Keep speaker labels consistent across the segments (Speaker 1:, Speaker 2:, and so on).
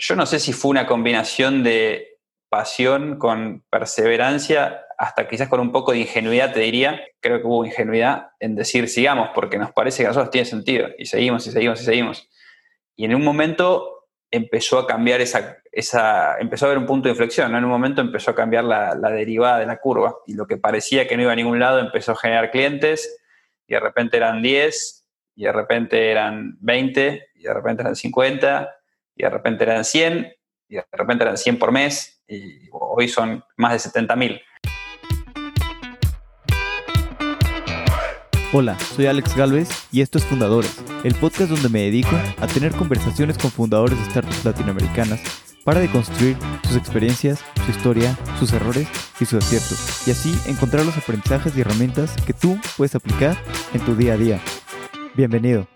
Speaker 1: yo no sé si fue una combinación de pasión con perseverancia, hasta quizás con un poco de ingenuidad, te diría. Creo que hubo ingenuidad en decir sigamos, porque nos parece que a nosotros tiene sentido. Y seguimos, y seguimos, y seguimos. Y en un momento empezó a cambiar esa, esa empezó a haber un punto de inflexión. En un momento empezó a cambiar la, la derivada de la curva. Y lo que parecía que no iba a ningún lado empezó a generar clientes, y de repente eran 10, y de repente eran 20, y de repente eran 50, y de repente eran 100, y de repente eran 100 por mes, y hoy son más de 70 mil.
Speaker 2: Hola, soy Alex Galvez y esto es Fundadores, el podcast donde me dedico a tener conversaciones con fundadores de startups latinoamericanas para deconstruir sus experiencias, su historia, sus errores y sus aciertos, y así encontrar los aprendizajes y herramientas que tú puedes aplicar en tu día a día. Bienvenido.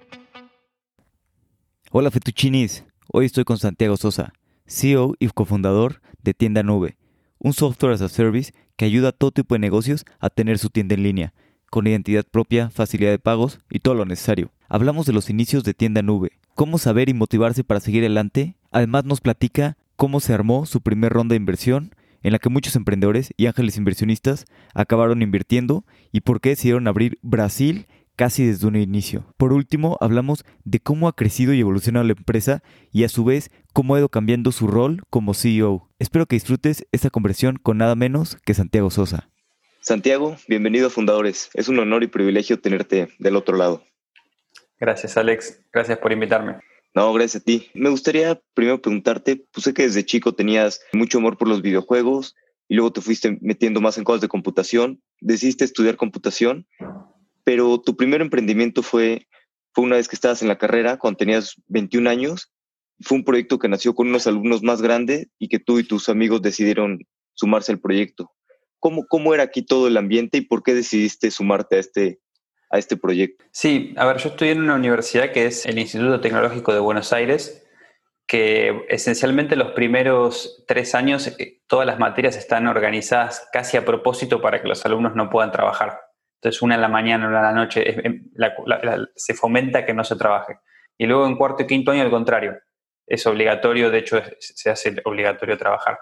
Speaker 2: Hola Fetuchinis, hoy estoy con Santiago Sosa, CEO y cofundador de Tienda Nube, un software as a service que ayuda a todo tipo de negocios a tener su tienda en línea con identidad propia, facilidad de pagos y todo lo necesario. Hablamos de los inicios de tienda nube, cómo saber y motivarse para seguir adelante. Además nos platica cómo se armó su primer ronda de inversión, en la que muchos emprendedores y ángeles inversionistas acabaron invirtiendo y por qué decidieron abrir Brasil casi desde un inicio. Por último, hablamos de cómo ha crecido y evolucionado la empresa y a su vez cómo ha ido cambiando su rol como CEO. Espero que disfrutes esta conversión con nada menos que Santiago Sosa.
Speaker 3: Santiago, bienvenido a Fundadores. Es un honor y privilegio tenerte del otro lado.
Speaker 1: Gracias, Alex. Gracias por invitarme.
Speaker 3: No, gracias a ti. Me gustaría primero preguntarte, pues sé que desde chico tenías mucho amor por los videojuegos y luego te fuiste metiendo más en cosas de computación. Decidiste estudiar computación, pero tu primer emprendimiento fue, fue una vez que estabas en la carrera, cuando tenías 21 años. Fue un proyecto que nació con unos alumnos más grandes y que tú y tus amigos decidieron sumarse al proyecto. ¿Cómo, ¿Cómo era aquí todo el ambiente y por qué decidiste sumarte a este, a este proyecto?
Speaker 1: Sí, a ver, yo estoy en una universidad que es el Instituto Tecnológico de Buenos Aires, que esencialmente los primeros tres años eh, todas las materias están organizadas casi a propósito para que los alumnos no puedan trabajar. Entonces, una en la mañana, una en la noche, em, se fomenta que no se trabaje. Y luego en cuarto y quinto año, al contrario, es obligatorio, de hecho, se hace obligatorio trabajar.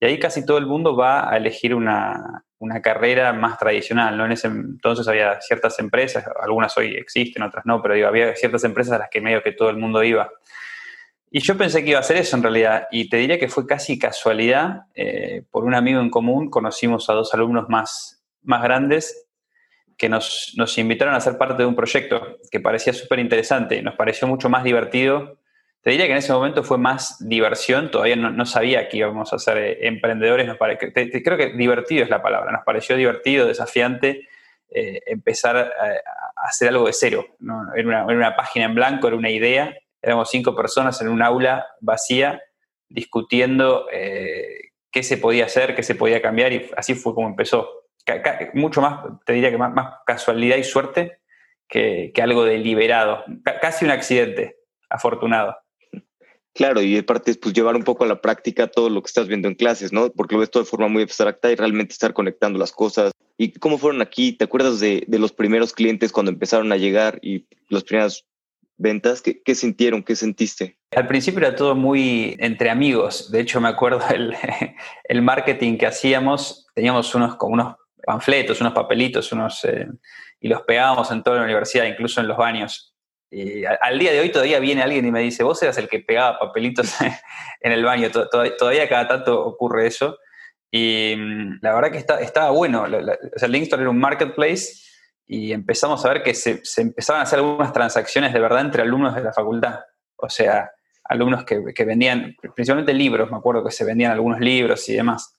Speaker 1: Y ahí casi todo el mundo va a elegir una, carrera más tradicional, ¿no? En ese entonces había ciertas empresas, algunas hoy existen, otras no, pero había ciertas empresas a las que medio que todo el mundo iba. Y yo pensé que iba a ser eso en realidad, y te diría que fue casi casualidad. Eh, por un amigo en común conocimos a dos alumnos más, más grandes que nos, nos invitaron a ser parte de un proyecto que parecía súper interesante, nos pareció mucho más divertido te diría que en ese momento fue más diversión, todavía no, sabía que íbamos a ser eh, emprendedores, nos creo que divertido es la palabra, nos pareció divertido, desafiante eh, empezar a, hacer algo de cero, ¿no? era, una, página en blanco, era una idea, éramos cinco personas en un aula vacía discutiendo eh, qué se podía hacer, qué se podía cambiar y así fue como empezó. Mucho más, te diría que más, casualidad y suerte que, que algo deliberado, casi un accidente afortunado.
Speaker 3: Claro, y aparte es pues llevar un poco a la práctica todo lo que estás viendo en clases, ¿no? Porque lo ves todo de forma muy abstracta y realmente estar conectando las cosas. ¿Y cómo fueron aquí? ¿Te acuerdas de, los primeros clientes cuando empezaron a llegar y las primeras ventas? ¿Qué, sintieron? ¿Qué sentiste?
Speaker 1: Al principio era todo muy entre amigos. De hecho, me acuerdo el, el marketing que hacíamos. Teníamos unos, como unos panfletos, unos papelitos, unos, eh, y los pegábamos en toda la universidad, incluso en los baños y al día de hoy todavía viene alguien y me dice, vos eras el que pegaba papelitos en el baño, todavía cada tanto ocurre eso. Y mm, la verdad que está, estaba bueno, o sea, Linkstore era un marketplace y empezamos a ver que se, empezaban a hacer algunas transacciones de verdad entre alumnos de la facultad. O sea, alumnos que, vendían, principalmente libros, me acuerdo que se vendían algunos libros y demás.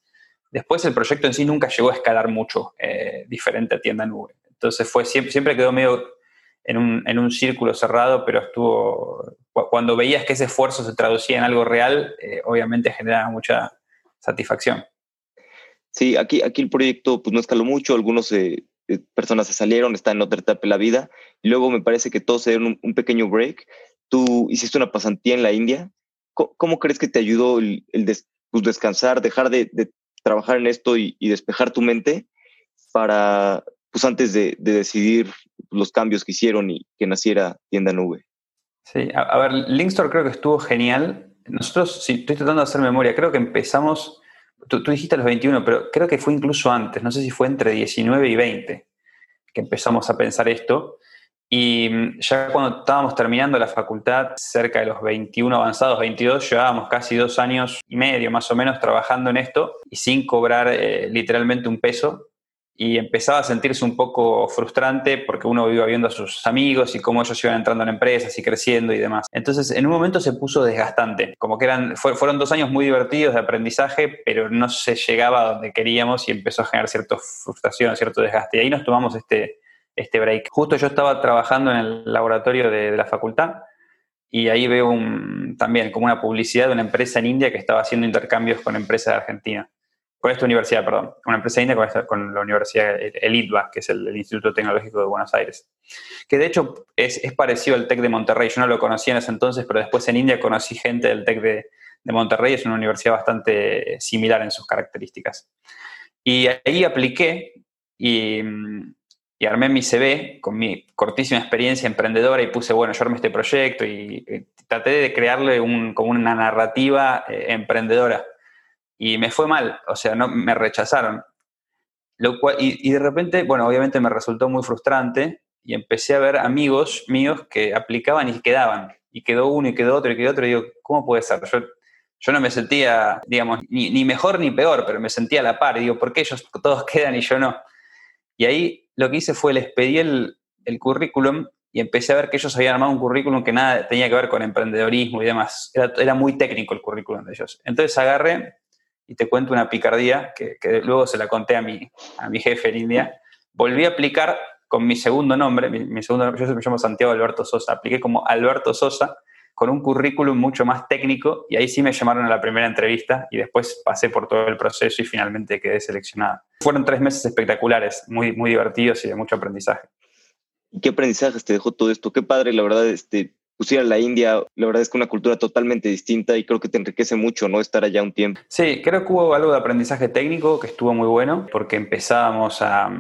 Speaker 1: Después el proyecto en sí nunca llegó a escalar mucho, eh, diferente a tienda nube. Entonces fue, siempre, siempre quedó medio en un, en un, círculo cerrado, pero estuvo, cuando veías que ese esfuerzo se traducía en algo real, eh, obviamente generaba mucha satisfacción.
Speaker 3: Sí, aquí, aquí el proyecto pues no escaló mucho, algunos eh, eh, personas se salieron, están en otra etapa de la vida, luego me parece que todos se dieron un, pequeño break. Tú hiciste una pasantía en la India. ¿Cómo, crees que te ayudó el, pues, descansar, dejar de, de, trabajar en esto y, despejar tu mente para, pues antes de, de decidir los cambios que hicieron y que naciera tienda nube.
Speaker 1: Sí, a, ver, Linkstore creo que estuvo genial nosotros, sí, estoy tratando de hacer memoria, creo que empezamos, tú, tú dijiste a los 21, pero creo que fue incluso antes, no sé si fue entre 19 y 20 que empezamos a pensar esto. Y ya cuando estábamos terminando la facultad, cerca de los 21 avanzados, 22, llevábamos casi dos años y medio más o menos trabajando en esto y sin cobrar eh, literalmente un peso. Y empezaba a sentirse un poco frustrante porque uno iba viendo a sus amigos y cómo ellos iban entrando en empresas y creciendo y demás. Entonces, en un momento se puso desgastante, como que eran, fueron dos años muy divertidos de aprendizaje, pero no se llegaba a donde queríamos y empezó a generar cierta frustración, cierto desgaste. Y ahí nos tomamos este, este break. Justo yo estaba trabajando en el laboratorio de, la facultad y ahí veo un, también como una publicidad de una empresa en India que estaba haciendo intercambios con empresas de Argentina. Con esta universidad, perdón. Una empresa india con, la universidad, el ITBA, que es el, Instituto Tecnológico de Buenos Aires. Que de hecho es, parecido al TEC de Monterrey. Yo no lo conocía en ese entonces, pero después en India conocí gente del TEC de, de Monterrey. Es una universidad bastante similar en sus características. Y ahí apliqué y y armé mi CV con mi cortísima experiencia emprendedora y puse, bueno, yo armé este proyecto y, traté de crearle un, como una narrativa eh, emprendedora. Y me fue mal, o sea, no, me rechazaron. Lo cual, y, de repente, bueno, obviamente me resultó muy frustrante y empecé a ver amigos míos que aplicaban y quedaban. Y quedó uno y quedó otro y quedó otro. Y digo, ¿cómo puede ser? Yo, yo no me sentía, digamos, ni, ni mejor ni peor, pero me sentía a la par. Y digo, ¿por qué ellos todos quedan y yo no? Y ahí lo que hice fue les pedí el, currículum y empecé a ver que ellos habían armado un currículum que nada tenía que ver con emprendedorismo y demás. Era, muy técnico el currículum de ellos. Entonces agarré y te cuento una picardía que, luego se la conté a mi, a mi jefe en India. Volví a aplicar con mi segundo nombre, mi, segundo nombre, yo me llamo Santiago Alberto Sosa, apliqué como Alberto Sosa con un currículum mucho más técnico y ahí sí me llamaron a la primera entrevista y después pasé por todo el proceso y finalmente quedé seleccionada. Fueron tres meses espectaculares, muy, muy divertidos y de mucho aprendizaje.
Speaker 3: ¿Y qué aprendizajes te dejó todo esto? Qué padre, la verdad, este, pues ir a la India, la verdad es que una cultura totalmente distinta y creo que te enriquece mucho, ¿no? Estar allá un tiempo.
Speaker 1: Sí, creo que hubo algo de aprendizaje técnico que estuvo muy bueno porque empezábamos a,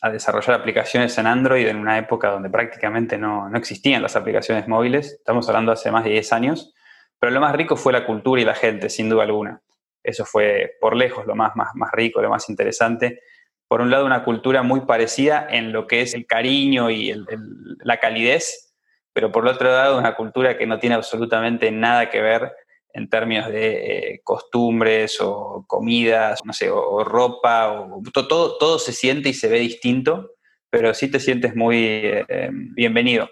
Speaker 1: a desarrollar aplicaciones en Android en una época donde prácticamente no, no, existían las aplicaciones móviles. Estamos hablando hace más de 10 años. Pero lo más rico fue la cultura y la gente, sin duda alguna. Eso fue por lejos lo más, más, más rico, lo más interesante. Por un lado, una cultura muy parecida en lo que es el cariño y la calidez, pero por otro lado, una cultura que no tiene absolutamente nada que ver en términos de eh, costumbres o comidas, no sé, o, ropa, o, todo, todo se siente y se ve distinto, pero sí te sientes muy eh, em, bienvenido.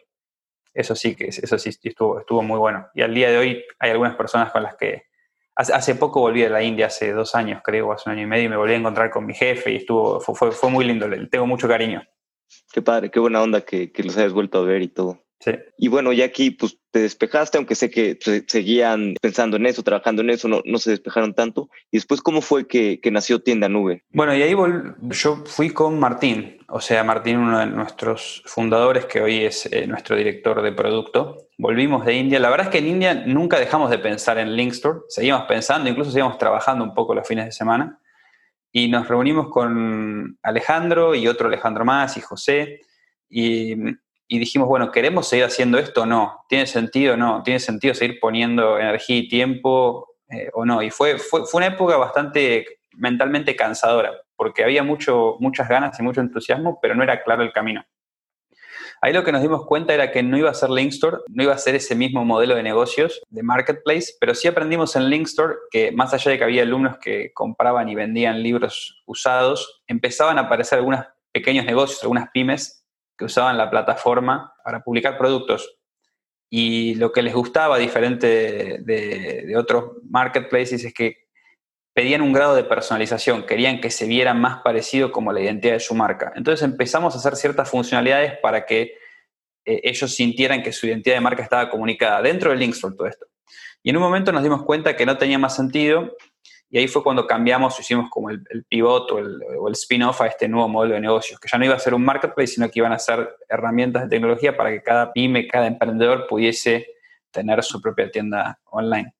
Speaker 1: Eso sí que eso sí estuvo, estuvo muy bueno. Y al día de hoy hay algunas personas con las que hace, poco volví a la India, hace dos años creo, hace un año y medio, y me volví a encontrar con mi jefe y estuvo, fue, fue, muy lindo, tengo mucho cariño.
Speaker 3: Qué padre, qué buena onda que, que los hayas vuelto a ver y todo. Y bueno, ya aquí pues te despejaste, aunque sé que seguían pensando en eso, trabajando en eso, no, no se despejaron tanto. Y después, ¿cómo fue que, que nació Tienda Nube?
Speaker 1: Bueno, y ahí yo fui con Martín, o sea, Martín, uno de nuestros fundadores, que hoy es eh, nuestro director de producto. Volvimos de India. La verdad es que en India nunca dejamos de pensar en Linkstore, seguimos pensando, incluso seguimos trabajando un poco los fines de semana. Y nos reunimos con Alejandro y otro Alejandro más y José. Y y dijimos, bueno, ¿queremos seguir haciendo esto o no? ¿Tiene sentido o no? ¿Tiene sentido seguir poniendo energía y tiempo eh, o no? Y fue, fue, una época bastante mentalmente cansadora, porque había mucho, muchas ganas y mucho entusiasmo, pero no era claro el camino. Ahí lo que nos dimos cuenta era que no iba a ser Linkstore, no iba a ser ese mismo modelo de negocios, de marketplace, pero sí aprendimos en Linkstore que más allá de que había alumnos que compraban y vendían libros usados, empezaban a aparecer algunos pequeños negocios, algunas pymes que usaban la plataforma para publicar productos. Y lo que les gustaba, diferente de, otros marketplaces, es que pedían un grado de personalización, querían que se viera más parecido como la identidad de su marca. Entonces empezamos a hacer ciertas funcionalidades para que eh, ellos sintieran que su identidad de marca estaba comunicada dentro del Linkstore, todo esto. Y en un momento nos dimos cuenta que no tenía más sentido y ahí fue cuando cambiamos, hicimos como el, pivot o el, el spin-off a este nuevo modelo de negocios, que ya no iba a ser un marketplace, sino que iban a ser herramientas de tecnología para que cada pyme, cada emprendedor pudiese tener su propia tienda online.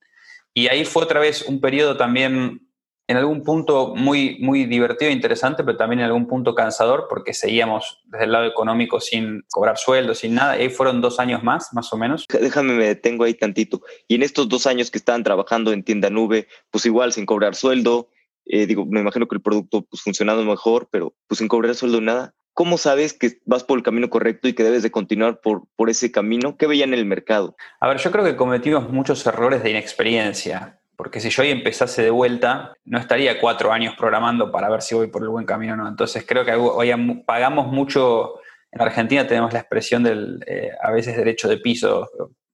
Speaker 1: Y ahí fue otra vez un periodo también en algún punto muy, muy divertido e interesante, pero también en algún punto cansador, porque seguíamos desde el lado económico sin cobrar sueldo, sin nada. Y ahí fueron dos años más, más o menos.
Speaker 3: Déjame, me detengo ahí tantito. Y en estos dos años que estaban trabajando en tienda nube, pues igual sin cobrar sueldo, eh, digo, me imagino que el producto pues funcionando mejor, pero pues sin cobrar sueldo nada. ¿Cómo sabes que vas por el camino correcto y que debes de continuar por, por ese camino? ¿Qué veían en el mercado?
Speaker 1: A ver, yo creo que cometimos muchos errores de inexperiencia. Porque si yo hoy empezase de vuelta, no estaría cuatro años programando para ver si voy por el buen camino o no. Entonces creo que hoy pagamos mucho, en Argentina tenemos la expresión del, eh, a veces, derecho de piso.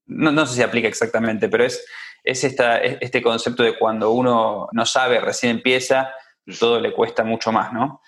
Speaker 1: No, sé si aplica exactamente, pero es, este concepto de cuando uno no sabe, recién empieza, todo le cuesta mucho más, ¿no?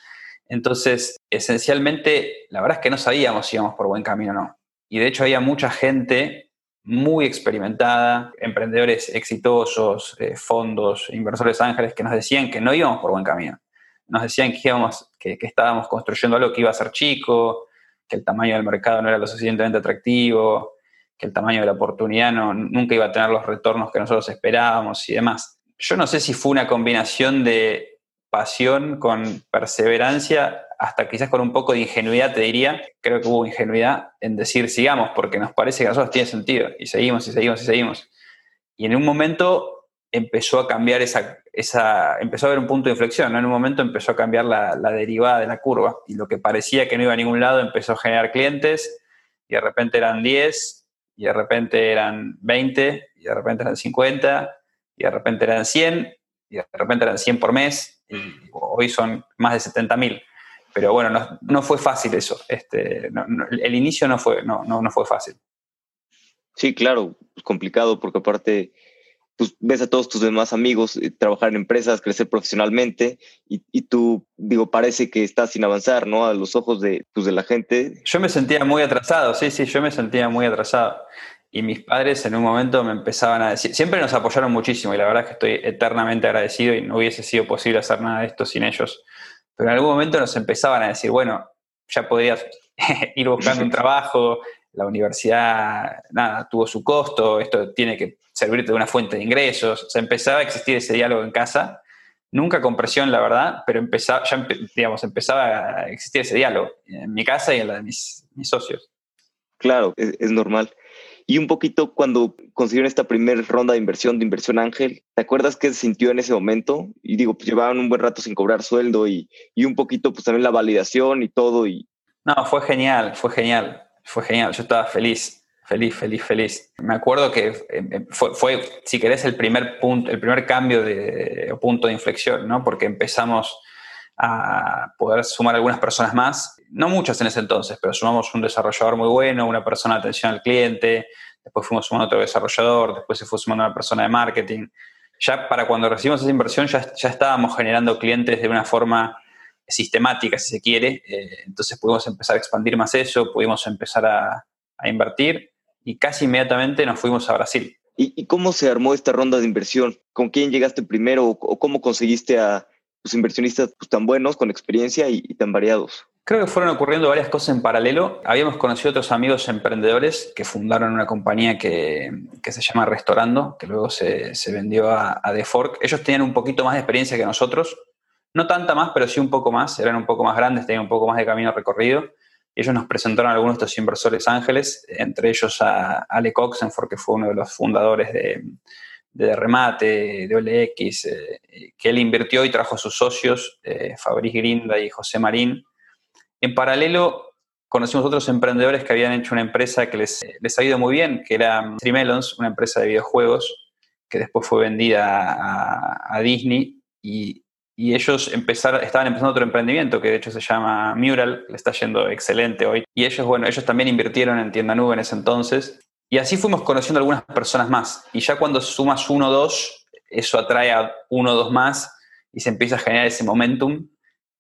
Speaker 1: Entonces, esencialmente, la verdad es que no sabíamos si íbamos por buen camino o no. Y de hecho había mucha gente muy experimentada, emprendedores exitosos, eh, fondos, inversores ángeles que nos decían que no íbamos por buen camino. Nos decían que, íbamos, que, estábamos construyendo algo que iba a ser chico, que el tamaño del mercado no era lo suficientemente atractivo, que el tamaño de la oportunidad no, nunca iba a tener los retornos que nosotros esperábamos y demás. Yo no sé si fue una combinación de pasión con perseverancia hasta quizás con un poco de ingenuidad, te diría, creo que hubo ingenuidad en decir sigamos, porque nos parece que a nosotros tiene sentido, y seguimos y seguimos y seguimos. Y en un momento empezó a cambiar esa, esa empezó a haber un punto de inflexión, ¿no? En un momento empezó a cambiar la, la derivada de la curva, y lo que parecía que no iba a ningún lado empezó a generar clientes, y de repente eran 10, y de repente eran 20, y de repente eran 50, y de repente eran 100, y de repente eran 100 por mes, hoy son más de 70 mil pero bueno, no, fue fácil eso. Este, el inicio no fue, no, no, fue fácil.
Speaker 3: Sí, claro, complicado porque aparte pues, ves a todos tus demás amigos eh, trabajar en empresas, crecer profesionalmente y, tú, digo, parece que estás sin avanzar, ¿no? A los ojos de, pues, de la gente.
Speaker 1: Yo me sentía muy atrasado, sí, sí, yo me sentía muy atrasado. Y mis padres en un momento me empezaban a decir, siempre nos apoyaron muchísimo y la verdad es que estoy eternamente agradecido y no hubiese sido posible hacer nada de esto sin ellos pero en algún momento nos empezaban a decir, bueno, ya podías ir buscando un trabajo, la universidad, nada, tuvo su costo, esto tiene que servirte de una fuente de ingresos. O empezaba a existir ese diálogo en casa, nunca con presión, la verdad, pero empezaba, ya, digamos, empezaba a existir ese diálogo en mi casa y en la de mis, socios.
Speaker 3: Claro, es normal. Y un poquito cuando consiguieron esta primera ronda de inversión, de inversión ángel, ¿te acuerdas qué se sintió en ese momento? Y digo, pues llevaban un buen rato sin cobrar sueldo y, y un poquito pues también la validación y todo. Y...
Speaker 1: No, fue genial, fue genial, fue genial. Yo estaba feliz. Feliz, feliz, feliz. Me acuerdo que eh, eh, fue, fue, si querés, el primer punto, el primer cambio de punto de inflexión, ¿no? Porque empezamos a poder sumar algunas personas más no muchas en ese entonces, pero sumamos un desarrollador muy bueno, una persona de atención al cliente, después fuimos sumando otro desarrollador, después se fue sumando una persona de marketing. Ya para cuando recibimos esa inversión ya, ya estábamos generando clientes de una forma sistemática, si se quiere. Eh, entonces pudimos empezar a expandir más eso, pudimos empezar a, invertir y casi inmediatamente nos fuimos a Brasil.
Speaker 3: ¿Y, cómo se armó esta ronda de inversión? ¿Con quién llegaste primero o, cómo conseguiste a los inversionistas pues, tan buenos, con experiencia y tan variados?
Speaker 1: Creo que fueron ocurriendo varias cosas en paralelo. Habíamos conocido otros amigos emprendedores que fundaron una compañía que, se llama Restaurando, que luego se, vendió a, a The Fork. Ellos tenían un poquito más de experiencia que nosotros. No tanta más, pero sí un poco más. Eran un poco más grandes, tenían un poco más de camino recorrido. Y ellos nos presentaron a algunos de estos inversores ángeles, entre ellos a Ale Coxenford, que fue uno de los fundadores de, de Remate, de OLX, eh, que él invirtió y trajo a sus socios, eh, Fabriz Grinda y José Marín en paralelo, conocimos otros emprendedores que habían hecho una empresa que les, les ha ido muy bien, que era Trimelons, una empresa de videojuegos que después fue vendida a, Disney y, ellos empezaron, estaban empezando otro emprendimiento que de hecho se llama Mural, le está yendo excelente hoy. Y ellos, bueno, ellos también invirtieron en tienda nube en ese entonces. Y así fuimos conociendo algunas personas más. Y ya cuando sumas uno o dos, eso atrae a uno o dos más y se empieza a generar ese momentum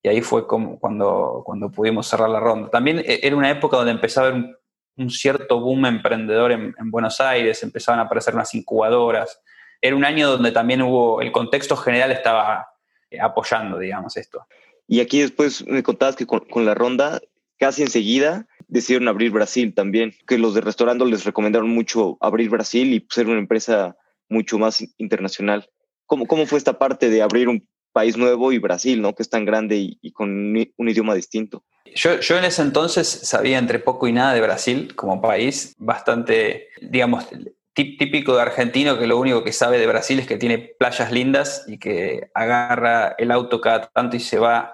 Speaker 1: y ahí fue como cuando, cuando pudimos cerrar la ronda. También eh, era una época donde empezaba a haber un, cierto boom emprendedor en, Buenos Aires, empezaban a aparecer unas incubadoras. Era un año donde también hubo, el contexto general estaba eh, apoyando, digamos, esto.
Speaker 3: Y aquí después me contabas que con, la ronda, casi enseguida, decidieron abrir Brasil también, que los de restaurando les recomendaron mucho abrir Brasil y ser una empresa mucho más internacional. ¿Cómo, cómo fue esta parte de abrir un país nuevo y Brasil, ¿no? Que es tan grande y, con un, idioma distinto.
Speaker 1: Yo, yo, en ese entonces sabía entre poco y nada de Brasil como país, bastante, digamos, típico de argentino que lo único que sabe de Brasil es que tiene playas lindas y que agarra el auto cada tanto y se va,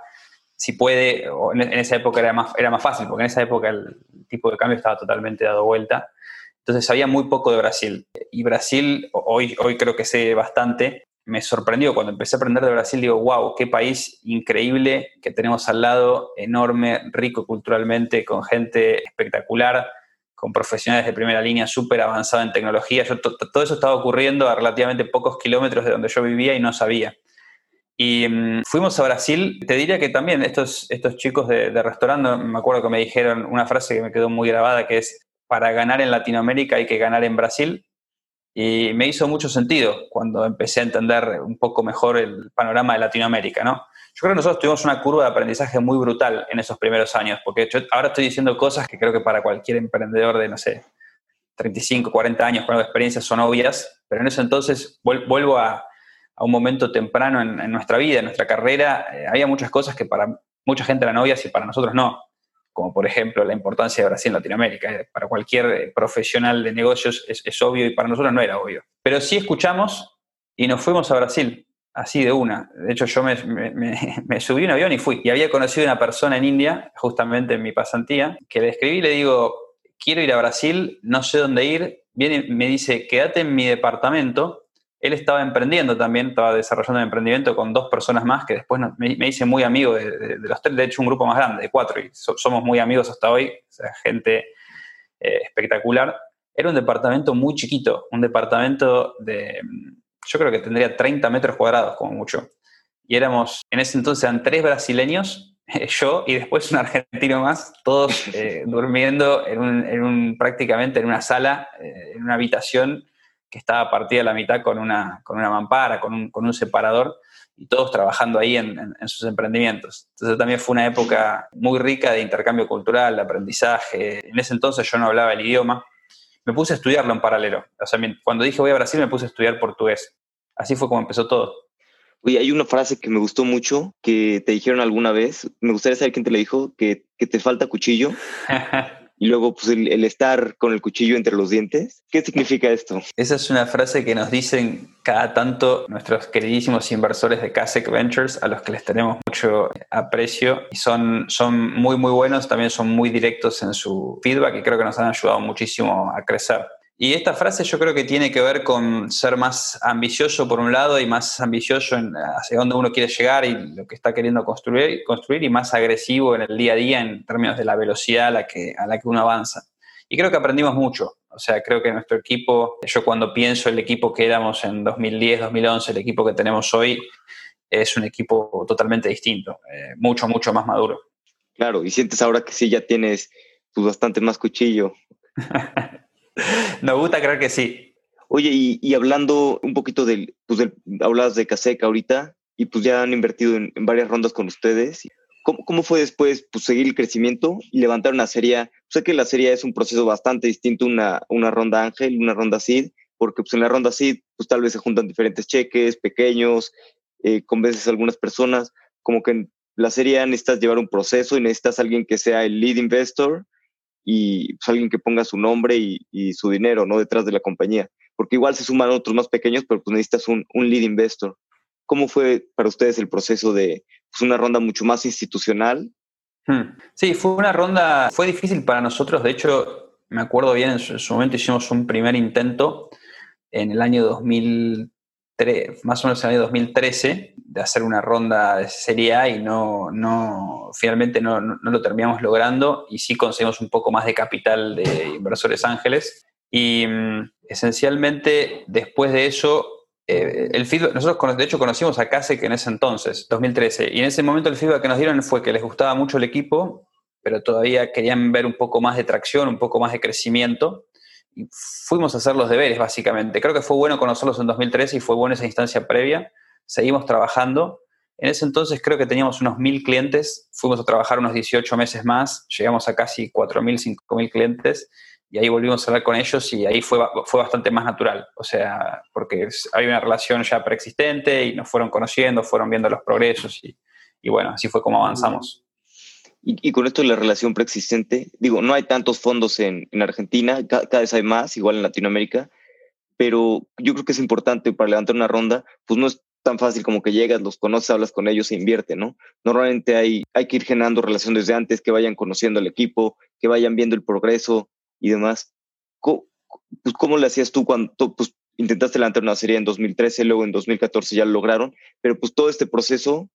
Speaker 1: si puede, en, esa época era más, era más fácil, porque en esa época el tipo de cambio estaba totalmente dado vuelta. Entonces sabía muy poco de Brasil. Y Brasil, hoy, hoy creo que sé bastante, me sorprendió cuando empecé a aprender de Brasil, digo, wow, qué país increíble que tenemos al lado, enorme, rico culturalmente, con gente espectacular, con profesionales de primera línea súper avanzada en tecnología. Todo eso estaba ocurriendo a relativamente pocos kilómetros de donde yo vivía y no sabía. Y mm, fuimos a Brasil, te diría que también estos, estos chicos de, de restaurante, me acuerdo que me dijeron una frase que me quedó muy grabada, que es, para ganar en Latinoamérica hay que ganar en Brasil. Y me hizo mucho sentido cuando empecé a entender un poco mejor el panorama de Latinoamérica, ¿no? Yo creo que nosotros tuvimos una curva de aprendizaje muy brutal en esos primeros años, porque yo ahora estoy diciendo cosas que creo que para cualquier emprendedor de, no sé, 35, 40 años con experiencias son obvias, pero en ese entonces vuelvo a, un momento temprano en, nuestra vida, en nuestra carrera, eh, había muchas cosas que para mucha gente eran obvias y para nosotros no como por ejemplo la importancia de Brasil en Latinoamérica. Eh, para cualquier eh, profesional de negocios es, obvio y para nosotros no era obvio. Pero sí escuchamos y nos fuimos a Brasil, así de una. De hecho, yo me, me, subí un avión y fui. Y había conocido a una persona en India, justamente en mi pasantía, que le escribí y le digo, quiero ir a Brasil, no sé dónde ir. Viene me dice, quédate en mi departamento él estaba emprendiendo también, estaba desarrollando un emprendimiento con dos personas más que después me, hice muy amigo de, los tres, de hecho un grupo más grande, de cuatro, y somos muy amigos hasta hoy, o gente eh, espectacular. Era un departamento muy chiquito, un departamento de, yo creo que tendría 30 metros cuadrados como mucho. Y éramos, en ese entonces eran tres brasileños, yo y después un argentino más, todos eh, durmiendo prácticamente en una sala, eh, en una habitación que estaba partida a la mitad con una, con una mampara, con un, con un separador, y todos trabajando ahí en, en, sus emprendimientos. Entonces también fue una época muy rica de intercambio cultural, de aprendizaje. En ese entonces yo no hablaba el idioma. Me puse a estudiarlo en paralelo. O sea, cuando dije voy a Brasil me puse a estudiar portugués. Así fue como empezó todo.
Speaker 3: Oye, hay una frase que me gustó mucho que te dijeron alguna vez. Me gustaría saber quién te la dijo, que, que te falta cuchillo. y luego pues el, estar con el cuchillo entre los dientes. ¿Qué significa esto?
Speaker 1: Esa es una frase que nos dicen cada tanto nuestros queridísimos inversores de Kasek Ventures, a los que les tenemos mucho aprecio y son, son muy, muy buenos, también son muy directos en su feedback y creo que nos han ayudado muchísimo a crecer. Y esta frase yo creo que tiene que ver con ser más ambicioso por un lado y más ambicioso en hacia dónde uno quiere llegar y lo que está queriendo construir, construir y más agresivo en el día a día en términos de la velocidad a la que, a la que uno avanza. Y creo que aprendimos mucho. O sea, creo que nuestro equipo, yo cuando pienso el equipo que éramos en 2010, 2011, el equipo que tenemos hoy, es un equipo totalmente distinto, eh, mucho, mucho más maduro.
Speaker 3: Claro, y sientes ahora que sí ya tienes pues, bastante más cuchillo.
Speaker 1: Nos gusta creer que sí.
Speaker 3: Oye, y, hablando un poquito del, pues hablabas de Caseca ahorita y pues ya han invertido en, varias rondas con ustedes. ¿Cómo, ¿Cómo, fue después pues, seguir el crecimiento y levantar una serie? Sé que la serie es un proceso bastante distinto una, una ronda ángel, una ronda seed, porque pues en la ronda seed pues tal vez se juntan diferentes cheques, pequeños, eh, con veces algunas personas, como que la serie necesitas llevar un proceso y necesitas alguien que sea el lead investor y pues, alguien que ponga su nombre y, su dinero no detrás de la compañía. Porque igual se suman otros más pequeños, pero pues necesitas un, lead investor. ¿Cómo fue para ustedes el proceso de pues, una ronda mucho más institucional?
Speaker 1: Hmm. Sí, fue una ronda, fue difícil para nosotros. De hecho, me acuerdo bien, en su momento hicimos un primer intento en el año 2000 más o menos en el año 2013 de hacer una ronda de Serie A y no, no finalmente no, lo terminamos logrando y sí conseguimos un poco más de capital de inversores ángeles. Y mm, esencialmente después de eso, eh, el feedback, nosotros de hecho conocimos a que en ese entonces, 2013, y en ese momento el feedback que nos dieron fue que les gustaba mucho el equipo, pero todavía querían ver un poco más de tracción, un poco más de crecimiento fuimos a hacer los deberes, básicamente. Creo que fue bueno conocerlos en 2013 y fue buena esa instancia previa. Seguimos trabajando. En ese entonces creo que teníamos unos mil clientes, fuimos a trabajar unos 18 meses más, llegamos a casi 4.000, 5.000 clientes y ahí volvimos a hablar con ellos y ahí fue, fue bastante más natural, o sea, porque hay una relación ya preexistente y nos fueron conociendo, fueron viendo los progresos y, y bueno, así fue como avanzamos.
Speaker 3: Y, con esto de la relación preexistente, digo, no hay tantos fondos en, en Argentina, cada, cada, vez hay más, igual en Latinoamérica, pero yo creo que es importante para levantar una ronda, pues no es tan fácil como que llegas, los conoces, hablas con ellos e invierte, ¿no? Normalmente hay, hay que ir generando relación desde antes, que vayan conociendo al equipo, que vayan viendo el progreso y demás. ¿Cómo, pues, ¿cómo le hacías tú cuando pues, intentaste levantar una serie en 2013, luego en 2014 ya lo lograron, pero pues todo este proceso,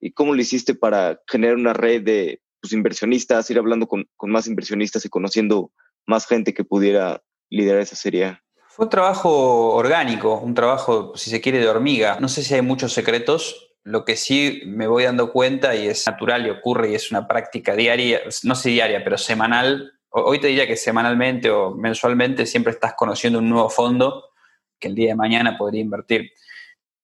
Speaker 3: ¿y cómo lo hiciste para generar una red de pues, inversionistas, ir hablando con, con más inversionistas y conociendo más gente que pudiera liderar esa serie?
Speaker 1: Fue un trabajo orgánico, un trabajo, si se quiere, de hormiga. No sé si hay muchos secretos. Lo que sí me voy dando cuenta y es natural y ocurre y es una práctica diaria, no sé diaria, pero semanal. Hoy te diría que semanalmente o mensualmente siempre estás conociendo un nuevo fondo que el día de mañana podría invertir.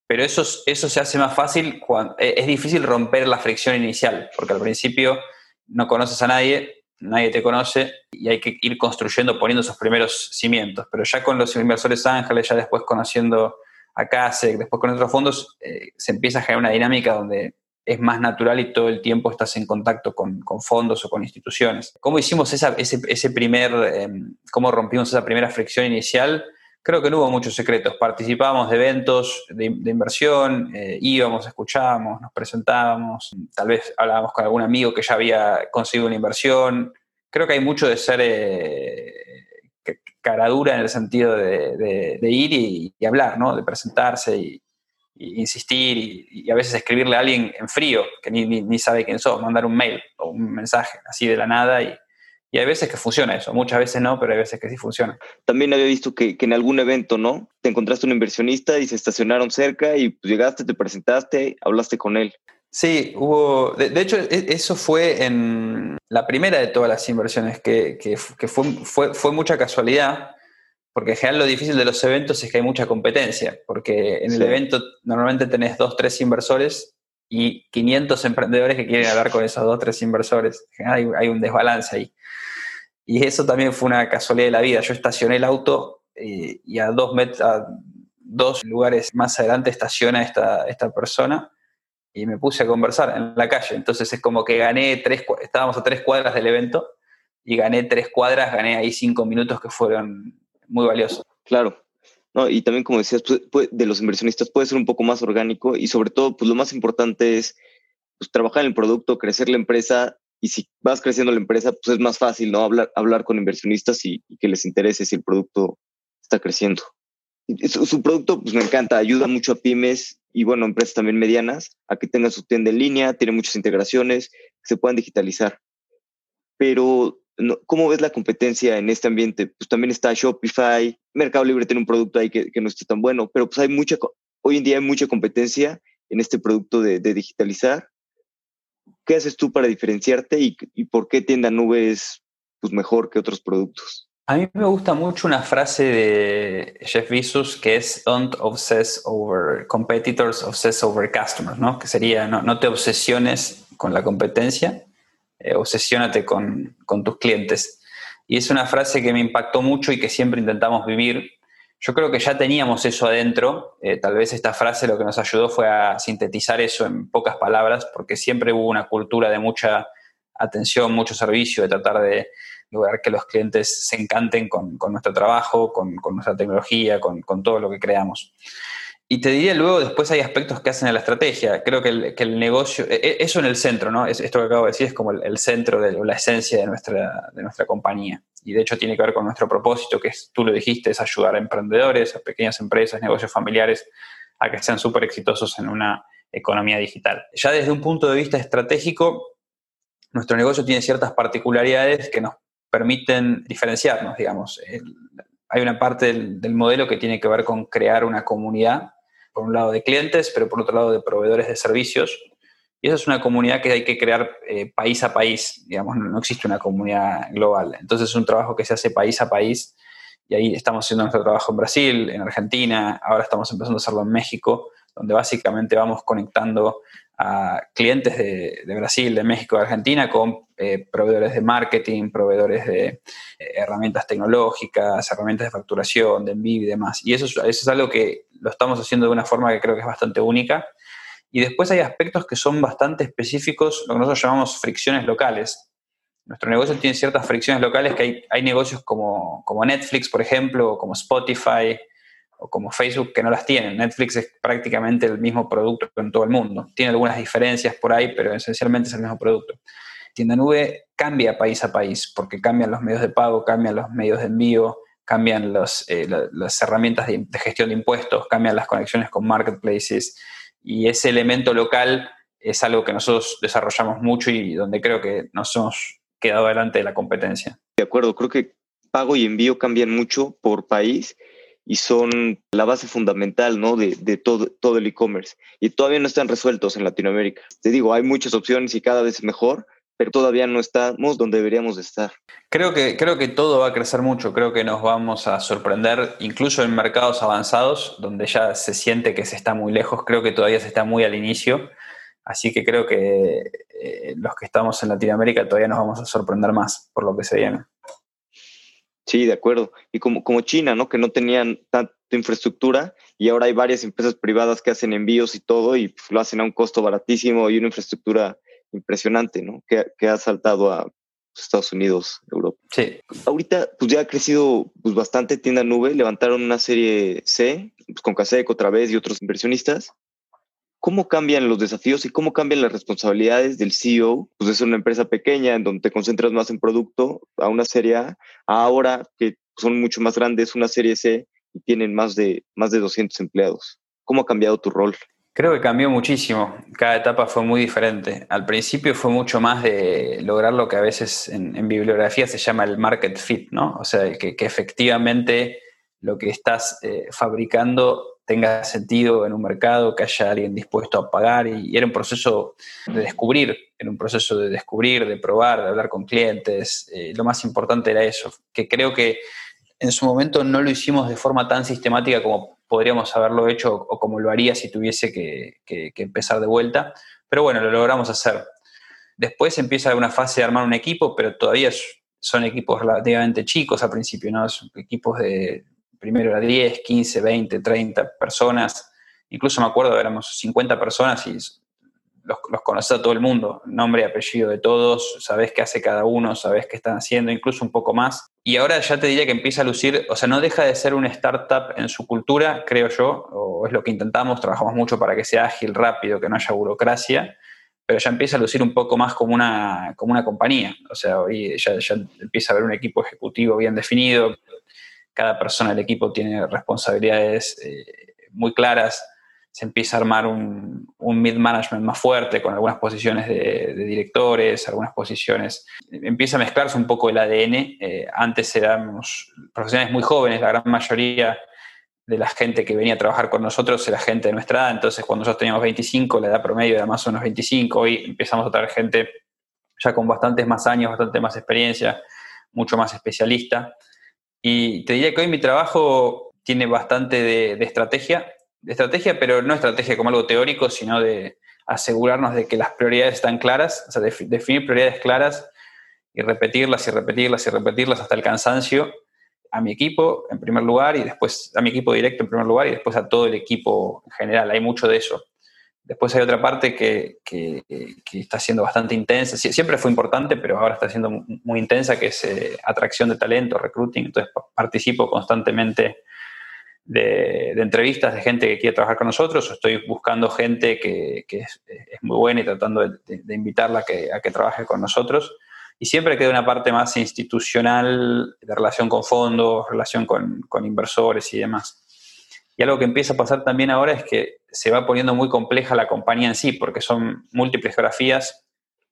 Speaker 1: Pero eso, eso se hace más fácil cuando e, es difícil romper la fricción inicial, porque al principio no conoces a nadie, nadie te conoce y hay que ir construyendo, poniendo esos primeros cimientos. Pero ya con los inversores ángeles, ya después conociendo a CASEC, después con otros fondos, eh, se empieza a generar una dinámica donde es más natural y todo el tiempo estás en contacto con, fondos o con instituciones. ¿Cómo hicimos ese, ese, primer, em, cómo rompimos esa primera fricción inicial? Creo que no hubo muchos secretos. Participábamos de eventos de, inversión, eh, íbamos, escuchábamos, nos presentábamos, tal vez hablábamos con algún amigo que ya había conseguido una inversión. Creo que hay mucho de ser eh, caradura en el sentido de, ir y, hablar, ¿no? de presentarse y, insistir y, a veces escribirle a alguien en frío que ni, ni, sabe quién sos, mandar un mail o un mensaje así de la nada y, y hay veces que funciona eso, muchas veces no, pero hay veces que sí funciona.
Speaker 3: También había visto que, en algún evento, ¿no? Te encontraste un inversionista y se estacionaron cerca y pues, llegaste, te presentaste, hablaste con él.
Speaker 1: Sí, hubo. De, hecho, e, eso fue en la primera de todas las inversiones, que, fue, fue, fue, mucha casualidad, porque en general lo difícil de los eventos es que hay mucha competencia, porque en el evento normalmente tenés dos, tres inversores y 500 emprendedores que quieren hablar con esos dos, tres inversores. Hay, hay un desbalance ahí. Y eso también fue una casualidad de la vida. Yo estacioné el auto eh, y a dos, a dos lugares más adelante estaciona esta, esta persona y me puse a conversar en la calle. Entonces es como que gané tres, estábamos a tres cuadras del evento y gané tres cuadras, gané ahí cinco minutos que fueron muy valiosos.
Speaker 3: Claro. Y también como decías, de los inversionistas puede ser un poco más orgánico y sobre todo, pues lo más importante es pues, trabajar en el producto, crecer la empresa y si vas creciendo la empresa, pues es más fácil, ¿no? Hablar, hablar con inversionistas y, que les interese si el producto está creciendo. su, producto, pues me encanta, ayuda mucho a pymes y, bueno, empresas también medianas a que tengan su tienda en línea, tiene muchas integraciones, se puedan digitalizar. Pero, ¿cómo ves la competencia en este ambiente? Pues también está Shopify, Mercado Libre tiene un producto ahí que, no está tan bueno, pero pues hay mucha, hoy en día hay mucha competencia en este producto de, digitalizar ¿Qué haces tú para diferenciarte y, por qué Tienda Nube es pues, mejor que otros productos?
Speaker 1: A mí me gusta mucho una frase de Jeff Bezos que es don't obsess over competitors, obsess over customers, ¿no? Que sería no, te obsesiones con la competencia, eh, obsesiónate con, tus clientes. Y es una frase que me impactó mucho y que siempre intentamos vivir yo creo que ya teníamos eso adentro. Eh, tal vez esta frase lo que nos ayudó fue a sintetizar eso en pocas palabras, porque siempre hubo una cultura de mucha atención, mucho servicio, de tratar de lograr que los clientes se encanten con, nuestro trabajo, con, nuestra tecnología, con, todo lo que creamos. Y te diría luego, después hay aspectos que hacen a la estrategia. Creo que el, negocio, e, e, eso en el centro, ¿no? esto que acabo de decir es como el, centro de la esencia de nuestra, de nuestra compañía y de hecho tiene que ver con nuestro propósito, que es, tú lo dijiste, es ayudar a emprendedores, a pequeñas empresas, negocios familiares, a que sean súper exitosos en una economía digital. Ya desde un punto de vista estratégico, nuestro negocio tiene ciertas particularidades que nos permiten diferenciarnos, digamos. hay una parte del, del modelo que tiene que ver con crear una comunidad, por un lado de clientes, pero por otro lado de proveedores de servicios, y esa es una comunidad que hay que crear eh, país a país, digamos, no, existe una comunidad global. Entonces es un trabajo que se hace país a país y ahí estamos haciendo nuestro trabajo en Brasil, en Argentina, ahora estamos empezando a hacerlo en México, donde básicamente vamos conectando a clientes de, Brasil, de México, de Argentina con eh, proveedores de marketing, proveedores de eh, herramientas tecnológicas, herramientas de facturación, de envío y demás. Y eso, es algo que lo estamos haciendo de una forma que creo que es bastante única. Y después hay aspectos que son bastante específicos, lo que nosotros llamamos fricciones locales. Nuestro negocio tiene ciertas fricciones locales que hay, hay negocios como, como Netflix, por ejemplo, como Spotify, o como Facebook que no las tienen. Netflix es prácticamente el mismo producto en todo el mundo. Tiene algunas diferencias por ahí, pero esencialmente es el mismo producto. Tienda Nube cambia país a país porque cambian los medios de pago, cambian los medios de envío, cambian eh, las herramientas de, gestión de impuestos, cambian las conexiones con marketplaces y ese elemento local es algo que nosotros desarrollamos mucho y donde creo que nos hemos quedado delante de la competencia.
Speaker 3: De acuerdo, creo que pago y envío cambian mucho por país y son la base fundamental ¿no? de, de todo, todo el e-commerce. Y todavía no están resueltos en Latinoamérica. Te digo, hay muchas opciones y cada vez mejor, pero todavía no estamos donde deberíamos de estar.
Speaker 1: Creo que, creo que todo va a crecer mucho, creo que nos vamos a sorprender, incluso en mercados avanzados, donde ya se siente que se está muy lejos, creo que todavía se está muy al inicio, así que creo que eh, los que estamos en Latinoamérica todavía nos vamos a sorprender más por lo que se viene.
Speaker 3: Sí, de acuerdo. Y como, como China, ¿no? Que no tenían tanta infraestructura y ahora hay varias empresas privadas que hacen envíos y todo y pues, lo hacen a un costo baratísimo y una infraestructura impresionante, ¿no? Que, que ha saltado a pues, Estados Unidos, Europa.
Speaker 1: Sí.
Speaker 3: Ahorita, pues ya ha crecido pues, bastante tienda nube, levantaron una serie C, pues, con Casec otra vez y otros inversionistas. ¿Cómo cambian los desafíos y cómo cambian las responsabilidades del CEO? Pues es una empresa pequeña en donde te concentras más en producto, a una serie A, ahora que son mucho más grandes, una serie C y tienen más de, más de 200 empleados. ¿Cómo ha cambiado tu rol?
Speaker 1: Creo que cambió muchísimo. Cada etapa fue muy diferente. Al principio fue mucho más de lograr lo que a veces en, bibliografía se llama el market fit, ¿no? O sea, que, efectivamente lo que estás eh, fabricando tenga sentido en un mercado, que haya alguien dispuesto a pagar y, era un proceso de descubrir, era un proceso de descubrir, de probar, de hablar con clientes. Eh, lo más importante era eso, que creo que en su momento no lo hicimos de forma tan sistemática como podríamos haberlo hecho o como lo haría si tuviese que, empezar de vuelta, pero bueno, lo logramos hacer. Después empieza una fase de armar un equipo, pero todavía son equipos relativamente chicos al principio, ¿no? Son equipos de primero era 10, 15, 20, 30 personas. Incluso me acuerdo, éramos 50 personas y los, los conoces a todo el mundo, nombre y apellido de todos, sabes qué hace cada uno, sabes qué están haciendo, incluso un poco más. Y ahora ya te diría que empieza a lucir, o sea, no deja de ser una startup en su cultura, creo yo, o es lo que intentamos, trabajamos mucho para que sea ágil, rápido, que no haya burocracia, pero ya empieza a lucir un poco más como una, como una compañía. O sea, ya, ya empieza a haber un equipo ejecutivo bien definido, cada persona del equipo tiene responsabilidades eh, muy claras, se empieza a armar un, mid-management más fuerte con algunas posiciones de, directores, algunas posiciones. Empieza a mezclarse un poco el ADN. Eh, antes éramos profesionales muy jóvenes, la gran mayoría de la gente que venía a trabajar con nosotros era gente de nuestra edad, entonces cuando nosotros teníamos 25, la edad promedio era más o menos 25, hoy empezamos a traer gente ya con bastantes más años, bastante más experiencia, mucho más especialista. Y te diría que hoy mi trabajo tiene bastante de, estrategia, de estrategia, pero no estrategia como algo teórico, sino de asegurarnos de que las prioridades están claras, o sea, definir prioridades claras y repetirlas y repetirlas y repetirlas hasta el cansancio a mi equipo en primer lugar y después a mi equipo directo en primer lugar y después a todo el equipo en general. Hay mucho de eso. Después hay otra parte que, está siendo bastante intensa, siempre fue importante, pero ahora está siendo muy intensa, que es eh, atracción de talento, recruiting. Entonces participo constantemente de, entrevistas de gente que quiere trabajar con nosotros, estoy buscando gente que, es, muy buena y tratando de, invitarla a que, a que trabaje con nosotros. Y siempre queda una parte más institucional de relación con fondos, relación con, con inversores y demás. Y algo que empieza a pasar también ahora es que se va poniendo muy compleja la compañía en sí, porque son múltiples geografías,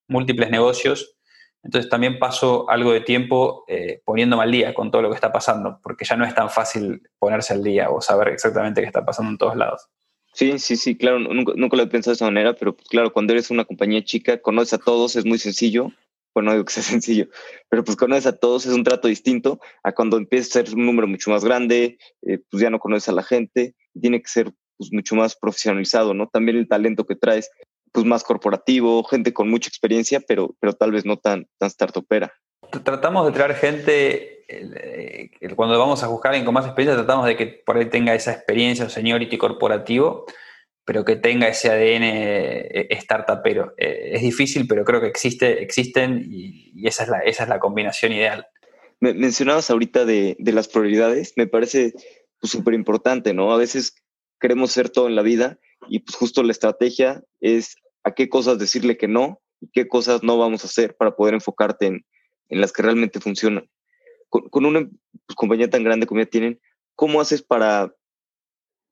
Speaker 1: múltiples negocios. Entonces también paso algo de tiempo eh, poniéndome al día con todo lo que está pasando, porque ya no es tan fácil ponerse al día o saber exactamente qué está pasando en todos lados.
Speaker 3: Sí, sí, sí, claro, nunca, nunca lo he pensado de esa manera, pero pues, claro, cuando eres una compañía chica, conoces a todos, es muy sencillo, bueno, no digo que sea sencillo, pero pues conoces a todos, es un trato distinto a cuando empieza a ser un número mucho más grande, eh, pues ya no conoces a la gente, tiene que ser pues, mucho más profesionalizado, ¿no? También el talento que traes, pues más corporativo, gente con mucha experiencia, pero, pero tal vez no tan, tan startupera.
Speaker 1: Tratamos de traer gente, eh, cuando vamos a buscar alguien con más experiencia, tratamos de que por ahí tenga esa experiencia, un seniority corporativo, pero que tenga ese ADN eh, startupero. Eh, es difícil, pero creo que existe, existen y, esa, es la, esa es la combinación ideal.
Speaker 3: mencionabas ahorita de, de, las prioridades, me parece súper pues, importante, ¿no? A veces queremos ser todo en la vida y pues justo la estrategia es a qué cosas decirle que no y qué cosas no vamos a hacer para poder enfocarte en, en las que realmente funcionan. Con, con una pues, compañía tan grande como ya tienen, ¿cómo haces para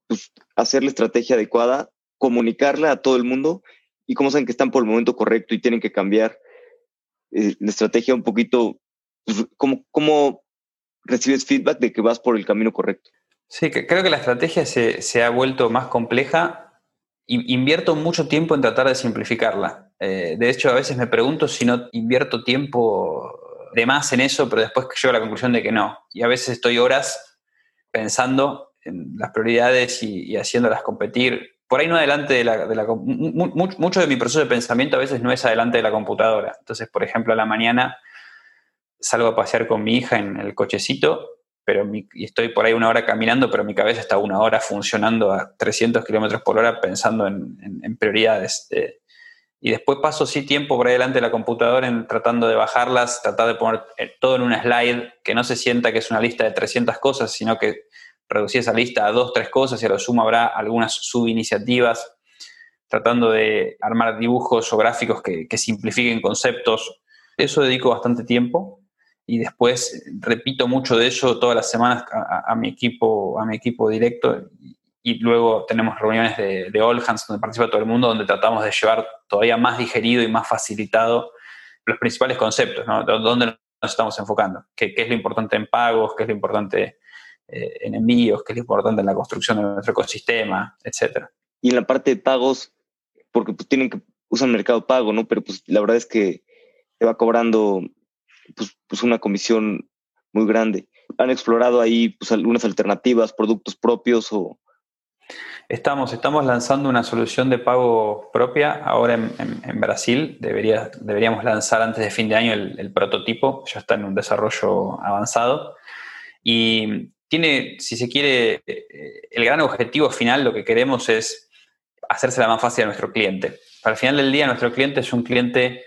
Speaker 3: pues, hacer la estrategia adecuada, comunicarla a todo el mundo y cómo saben que están por el momento correcto y tienen que cambiar eh, la estrategia un poquito? Pues, ¿cómo, ¿Cómo recibes feedback de que vas por el camino correcto?
Speaker 1: Sí, creo que la estrategia se, ha vuelto más compleja. Invierto mucho tiempo en tratar de simplificarla. Eh, de hecho, a veces me pregunto si no invierto tiempo de más en eso, pero después llego a la conclusión de que no. Y a veces estoy horas pensando en las prioridades y, haciéndolas competir. Por ahí no adelante de la, de Mucho de mi proceso de pensamiento a veces no es adelante de la computadora. Entonces, por ejemplo, a la mañana salgo a pasear con mi hija en el cochecito pero y estoy por ahí una hora caminando, pero mi cabeza está una hora funcionando a 300 kilómetros por hora pensando en, prioridades. Eh, y después paso sí tiempo por ahí delante de la computadora en tratando de bajarlas, tratar de poner eh, todo en una slide, que no se sienta que es una lista de 300 cosas, sino que reducir esa lista a dos, tres cosas y a lo sumo habrá algunas subiniciativas, tratando de armar dibujos o gráficos que, que simplifiquen conceptos. Eso dedico bastante tiempo y después repito mucho de eso todas las semanas a, mi equipo a mi equipo directo y, luego tenemos reuniones de, All Hands donde participa todo el mundo donde tratamos de llevar todavía más digerido y más facilitado los principales conceptos, ¿no? ¿Dónde nos estamos enfocando? ¿Qué, es lo importante en pagos? ¿Qué es lo importante eh, en envíos? ¿Qué es lo importante en la construcción de nuestro ecosistema? Etcétera.
Speaker 3: Y en la parte de pagos, porque pues tienen que usar mercado pago, ¿no? Pero pues la verdad es que te va cobrando pues, pues una comisión muy grande. ¿Han explorado ahí pues, algunas alternativas, productos propios o...?
Speaker 1: Estamos, estamos lanzando una solución de pago propia ahora en, Brasil. Debería, deberíamos lanzar antes de fin de año el, prototipo, ya está en un desarrollo avanzado. Y tiene, si se quiere, eh, el gran objetivo final, lo que queremos es hacérsela más fácil a nuestro cliente. Para el final del día, nuestro cliente es un cliente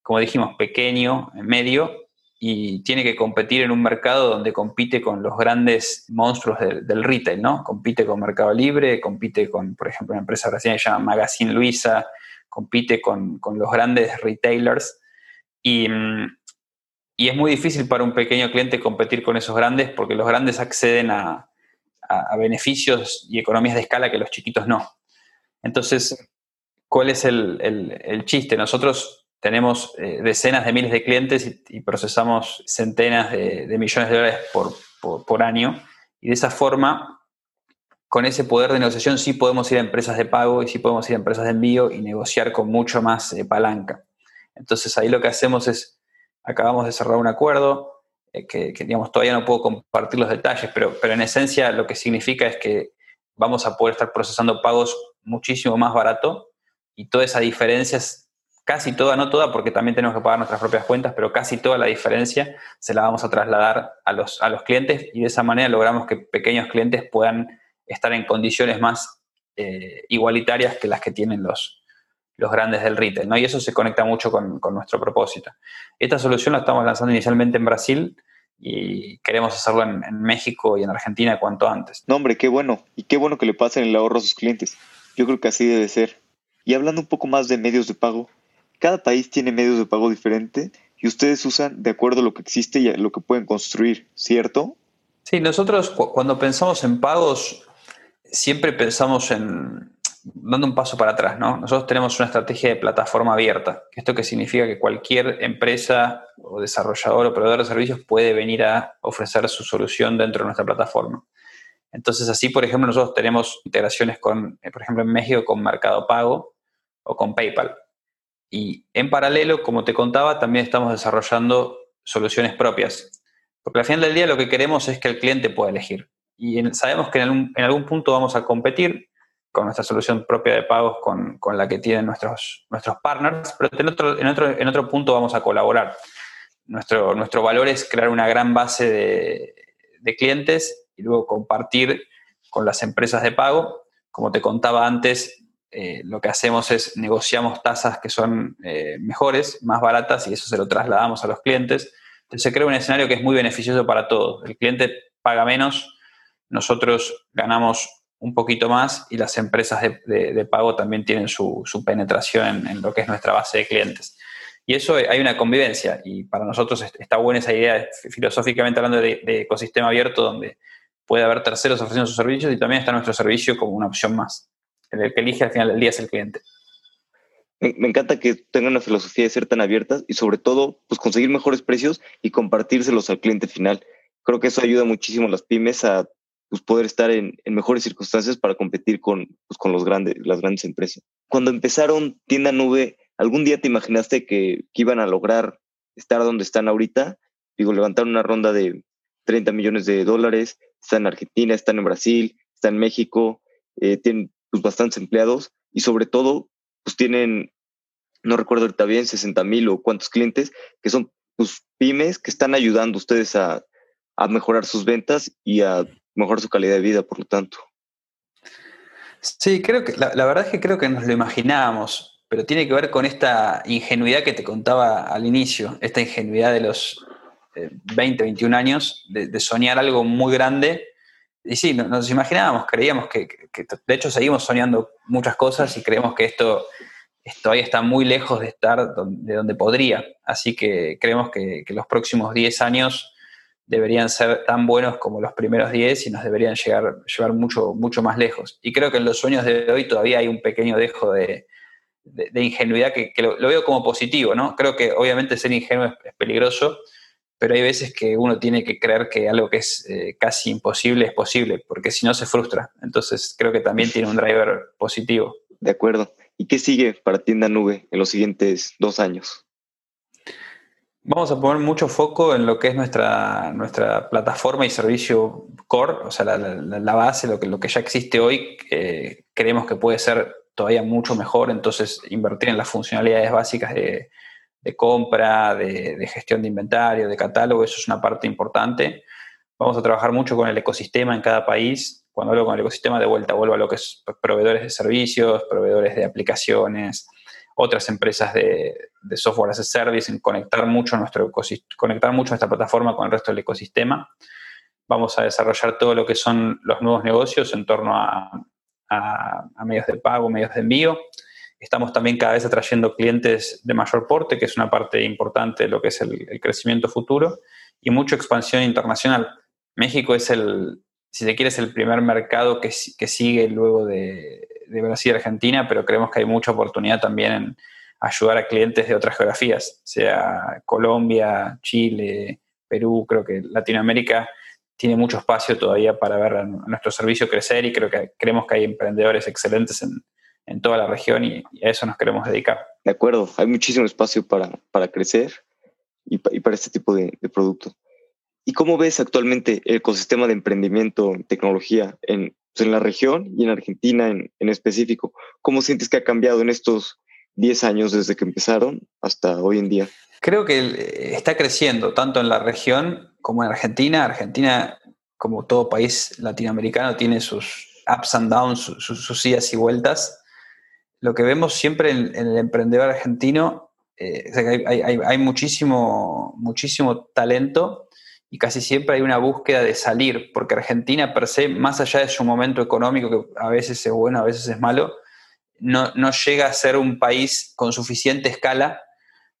Speaker 1: como dijimos, pequeño, medio, y tiene que competir en un mercado donde compite con los grandes monstruos del, retail, ¿no? Compite con Mercado Libre, compite con, por ejemplo, una empresa brasileña que se llama Magazine Luiza, compite con, los grandes retailers. Y, y, es muy difícil para un pequeño cliente competir con esos grandes porque los grandes acceden a, beneficios y economías de escala que los chiquitos no. Entonces, ¿cuál es el, el chiste? Nosotros tenemos eh, decenas de miles de clientes y, procesamos centenas de, millones de dólares por, año. Y de esa forma, con ese poder de negociación, sí podemos ir a empresas de pago y sí podemos ir a empresas de envío y negociar con mucho más eh, palanca. Entonces ahí lo que hacemos es, acabamos de cerrar un acuerdo, eh, que, digamos, todavía no puedo compartir los detalles, pero, pero en esencia lo que significa es que vamos a poder estar procesando pagos muchísimo más barato y toda esa diferencia casi toda, no toda, porque también tenemos que pagar nuestras propias cuentas, pero casi toda la diferencia se la vamos a trasladar a los, a los clientes y de esa manera logramos que pequeños clientes puedan estar en condiciones más eh, igualitarias que las que tienen los, los grandes del retail, ¿no? Y eso se conecta mucho con, nuestro propósito. Esta solución la estamos lanzando inicialmente en Brasil y queremos hacerlo en, en, México y en Argentina cuanto antes.
Speaker 3: No, hombre, qué bueno. Y qué bueno que le pasen el ahorro a sus clientes. Yo creo que así debe ser. Y hablando un poco más de medios de pago, cada país tiene medios de pago diferente y ustedes usan de acuerdo a lo que existe y a lo que pueden construir, ¿cierto?
Speaker 1: Sí, nosotros cuando pensamos en pagos, siempre pensamos en dando un paso para atrás, ¿no? Nosotros tenemos una estrategia de plataforma abierta. ¿Esto que significa? Que cualquier empresa o desarrollador o proveedor de servicios puede venir a ofrecer su solución dentro de nuestra plataforma. Entonces, así, por ejemplo, nosotros tenemos integraciones con, eh, por ejemplo, en México con Mercado Pago o con PayPal. Y en paralelo, como te contaba, también estamos desarrollando soluciones propias. Porque al final del día lo que queremos es que el cliente pueda elegir. Y sabemos que en algún, punto vamos a competir, con nuestra solución propia de pagos con, la que tienen nuestros, nuestros partners, pero en otro, en, otro, en otro punto vamos a colaborar. Nuestro, nuestro valor es crear una gran base de, de clientes y luego compartir con las empresas de pago. Como te contaba antes, eh, lo que hacemos es negociamos tasas que son eh, mejores, más baratas y eso se lo trasladamos a los clientes. Entonces se crea un escenario que es muy beneficioso para todos. El cliente paga menos, nosotros ganamos un poquito más y las empresas de, pago también tienen su, penetración en, lo que es nuestra base de clientes. Y eso eh, hay una convivencia y para nosotros está buena esa idea, filosóficamente hablando de, ecosistema abierto, donde puede haber terceros ofreciendo sus servicios y también está nuestro servicio como una opción más el que elige al final del día es el cliente.
Speaker 3: Me, encanta que tengan una filosofía de ser tan abiertas y sobre todo, pues conseguir mejores precios y compartírselos al cliente final. Creo que eso ayuda muchísimo a las pymes a pues, poder estar en, mejores circunstancias para competir con, pues, con los grandes, las grandes empresas. Cuando empezaron Tienda Nube, ¿algún día te imaginaste que, iban a lograr estar donde están ahorita? Digo, levantar una ronda de 30 millones de dólares, están en Argentina, están en Brasil, están en México, eh, tienen pues, bastantes empleados y sobre todo, pues tienen, no recuerdo ahorita bien, 60 mil o cuántos clientes, que son pues, pymes que están ayudando a ustedes a, a mejorar sus ventas y a mejorar su calidad de vida, por lo tanto.
Speaker 1: Sí, creo que la, verdad es que creo que nos lo imaginábamos, pero tiene que ver con esta ingenuidad que te contaba al inicio, esta ingenuidad de los 20, eh, 21 años, de, soñar algo muy grande y sí, nos imaginábamos, creíamos que, de hecho seguimos soñando muchas cosas y creemos que esto, todavía está muy lejos de estar de donde podría. Así que creemos que, los próximos 10 años deberían ser tan buenos como los primeros 10 y nos deberían llegar, llevar mucho, mucho más lejos. Y creo que en los sueños de hoy todavía hay un pequeño dejo de, ingenuidad que, lo, veo como positivo, ¿no? Creo que obviamente ser ingenuo es peligroso, pero hay veces que uno tiene que creer que algo que es eh, casi imposible es posible, porque si no se frustra. Entonces creo que también tiene un driver positivo.
Speaker 3: De acuerdo. ¿Y qué sigue para Tienda Nube en los siguientes dos años?
Speaker 1: Vamos a poner mucho foco en lo que es nuestra, nuestra plataforma y servicio core, o sea, la, base, lo que, lo que ya existe hoy, creemos que puede ser todavía mucho mejor, entonces invertir en las funcionalidades básicas de, compra, de, gestión de inventario, de catálogo, eso es una parte importante. Vamos a trabajar mucho con el ecosistema en cada país. Cuando hablo con el ecosistema, de vuelta vuelvo a lo que es proveedores de servicios, proveedores de aplicaciones, otras empresas de, software as a service, en conectar mucho, nuestro conectar mucho nuestra plataforma con el resto del ecosistema. Vamos a desarrollar todo lo que son los nuevos negocios en torno a, a medios de pago, medios de envío Estamos también cada vez atrayendo clientes de mayor porte, que es una parte importante de lo que es el, crecimiento futuro, y mucha expansión internacional. México es el, si se quiere, es el primer mercado que, que sigue luego de, Brasil y Argentina, pero creemos que hay mucha oportunidad también en ayudar a clientes de otras geografías, sea Colombia, Chile, Perú, creo que Latinoamérica tiene mucho espacio todavía para ver nuestro servicio crecer y creo que creemos que hay emprendedores excelentes en, en toda la región y, a eso nos queremos dedicar.
Speaker 3: De acuerdo, hay muchísimo espacio para, para crecer y, para este tipo de, de producto. ¿Y cómo ves actualmente el ecosistema de emprendimiento en tecnología en, en la región y en Argentina en, en, específico? ¿Cómo sientes que ha cambiado en estos 10 años desde que empezaron hasta hoy en día?
Speaker 1: Creo que está creciendo tanto en la región como en Argentina. Argentina, como todo país latinoamericano, tiene sus ups and downs, sus, sus idas y vueltas lo que vemos siempre en, el emprendedor argentino, eh, hay, muchísimo, muchísimo talento y casi siempre hay una búsqueda de salir, porque Argentina per se, más allá de su momento económico, que a veces es bueno, a veces es malo, no, llega a ser un país con suficiente escala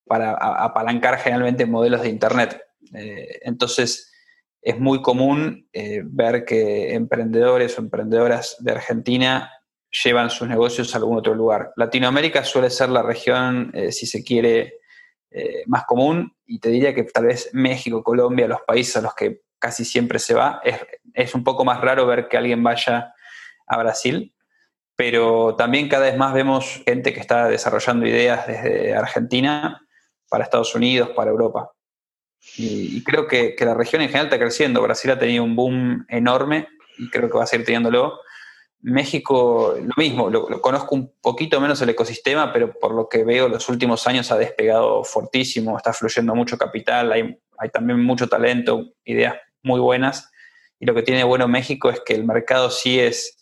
Speaker 1: para apalancar generalmente modelos de Internet. Eh, entonces, es muy común eh, ver que emprendedores o emprendedoras de Argentina llevan sus negocios a algún otro lugar. Latinoamérica suele ser la región, eh, si se quiere, eh, más común y te diría que tal vez México, Colombia, los países a los que casi siempre se va, es, un poco más raro ver que alguien vaya a Brasil, pero también cada vez más vemos gente que está desarrollando ideas desde Argentina para Estados Unidos, para Europa. Y, creo que, que, la región en general está creciendo. Brasil ha tenido un boom enorme y creo que va a seguir teniéndolo México, lo mismo, lo, conozco un poquito menos el ecosistema, pero por lo que veo, los últimos años ha despegado fortísimo, está fluyendo mucho capital, hay, hay también mucho talento, ideas muy buenas. Y lo que tiene bueno México es que el mercado sí es,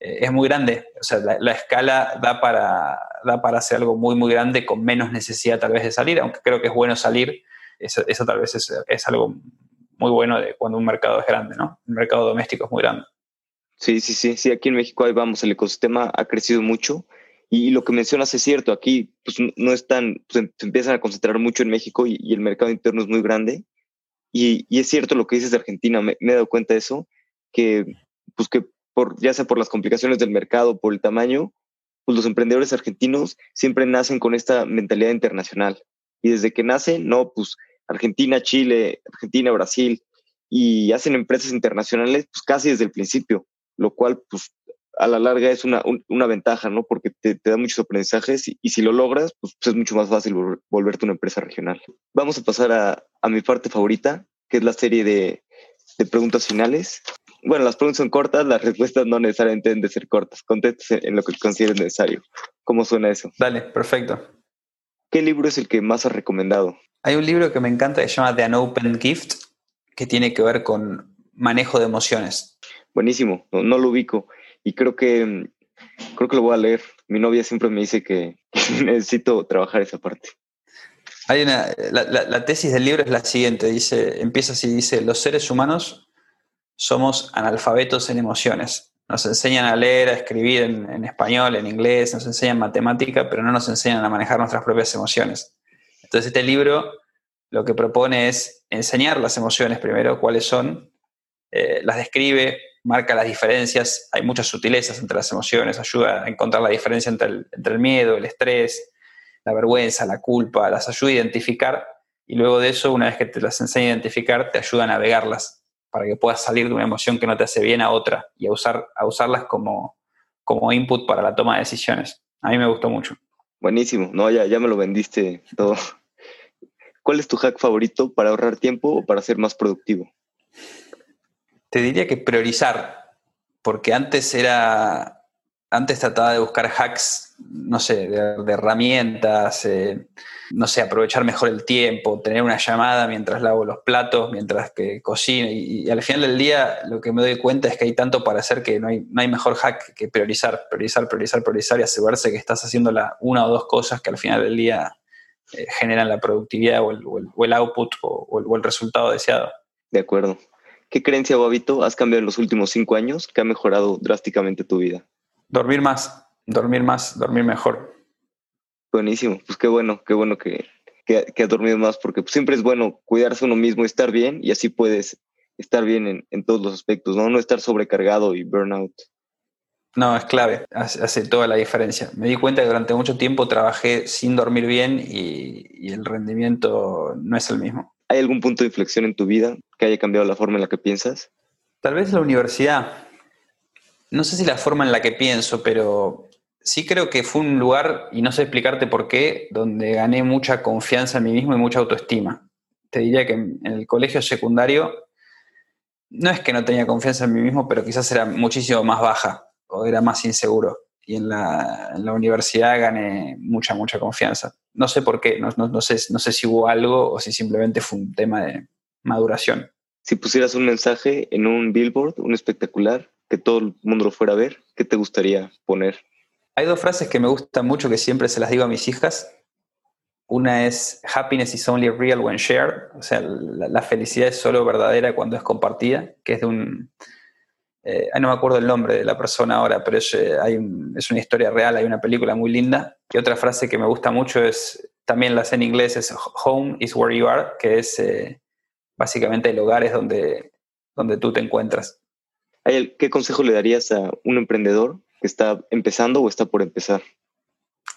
Speaker 1: eh, es muy grande. O sea, la, escala da para, da para hacer algo muy, muy grande con menos necesidad tal vez de salir, aunque creo que es bueno salir. Eso, eso tal vez es, es algo muy bueno de cuando un mercado es grande, ¿no? Un mercado doméstico es muy grande.
Speaker 3: Sí, sí, sí, sí, aquí en México ahí vamos, el ecosistema ha crecido mucho y lo que mencionas es cierto, aquí pues no están, pues, se empiezan a concentrar mucho en México y, el mercado interno es muy grande y, es cierto lo que dices de Argentina, me, he dado cuenta de eso, que pues que por, ya sea por las complicaciones del mercado, por el tamaño, pues los emprendedores argentinos siempre nacen con esta mentalidad internacional y desde que nacen, no, pues Argentina, Chile, Argentina, Brasil, y hacen empresas internacionales pues casi desde el principio lo cual pues a la larga es una, una ventaja, ¿no? Porque te, da muchos aprendizajes y, si lo logras, pues, es mucho más fácil volverte una empresa regional. Vamos a pasar a, a mi parte favorita, que es la serie de, de, preguntas finales. Bueno, las preguntas son cortas, las respuestas no necesariamente deben de ser cortas. Contestes en lo que consideres necesario. ¿Cómo suena eso?
Speaker 1: Dale, perfecto.
Speaker 3: ¿Qué libro es el que más has recomendado?
Speaker 1: Hay un libro que me encanta que se llama The Unopened Gift, que tiene que ver con manejo de emociones
Speaker 3: buenísimo, no, lo ubico y creo que, creo que lo voy a leer. Mi novia siempre me dice que necesito trabajar esa parte.
Speaker 1: Hay una, la, tesis del libro es la siguiente, dice, empieza así, dice, los seres humanos somos analfabetos en emociones. Nos enseñan a leer, a escribir en, en, español, en inglés, nos enseñan matemática, pero no nos enseñan a manejar nuestras propias emociones. Entonces este libro lo que propone es enseñar las emociones primero, cuáles son, eh, las describe, marca las diferencias, hay muchas sutilezas entre las emociones, ayuda a encontrar la diferencia entre el, miedo, el estrés, la vergüenza, la culpa, las ayuda a identificar y luego de eso, una vez que te las enseña a identificar, te ayuda a navegarlas para que puedas salir de una emoción que no te hace bien a otra y a, usar, a usarlas como, como input para la toma de decisiones. A mí me gustó mucho.
Speaker 3: Buenísimo, no, ya, ya me lo vendiste todo. ¿Cuál es tu hack favorito para ahorrar tiempo o para ser más productivo?
Speaker 1: Te diría que priorizar, porque antes era, antes trataba de buscar hacks, no sé, de, herramientas, eh, no sé, aprovechar mejor el tiempo, tener una llamada mientras lavo los platos, mientras que cocino, y, al final del día lo que me doy cuenta es que hay tanto para hacer que no hay, no hay mejor hack que priorizar, priorizar, priorizar, priorizar y asegurarse que estás haciendo la, una o dos cosas que al final del día eh, generan la productividad o el, output o el resultado deseado.
Speaker 3: De acuerdo. ¿Qué creencia o hábito has cambiado en los últimos cinco años que ha mejorado drásticamente tu vida?
Speaker 1: Dormir más, dormir más, dormir mejor.
Speaker 3: Buenísimo, pues qué bueno, qué bueno que, que, has dormido más, porque pues, siempre es bueno cuidarse uno mismo, estar bien y así puedes estar bien en, todos los aspectos, ¿no? No estar sobrecargado y burnout.
Speaker 1: No, es clave, hace, toda la diferencia. Me di cuenta que durante mucho tiempo trabajé sin dormir bien y el rendimiento no es el mismo.
Speaker 3: ¿Hay algún punto de inflexión en tu vida que haya cambiado la forma en la que piensas?
Speaker 1: Tal vez la universidad. No sé si la forma en la que pienso, pero sí creo que fue un lugar, y no sé explicarte por qué, donde gané mucha confianza en mí mismo y mucha autoestima. Te diría que en el colegio secundario no es que no tenía confianza en mí mismo, pero quizás era muchísimo más baja o era más inseguro y en la, universidad gané mucha, mucha confianza. No sé por qué, no, no, sé, no sé si hubo algo o si simplemente fue un tema de maduración.
Speaker 3: Si pusieras un mensaje en un billboard, un espectacular, que todo el mundo lo fuera a ver, ¿qué te gustaría poner?
Speaker 1: Hay dos frases que me gustan mucho que siempre se las digo a mis hijas. Una es happiness is only real when shared, o sea, la felicidad es solo verdadera cuando es compartida, que es de un, eh, no me acuerdo el nombre de la persona ahora, pero es, eh, hay es una historia real, hay una película muy linda. Y otra frase que me gusta mucho es, también la sé en inglés, es Home is where you are, que es eh, básicamente el hogar es donde, donde tú te encuentras.
Speaker 3: ¿Qué consejo le darías a un emprendedor que está empezando o está por empezar?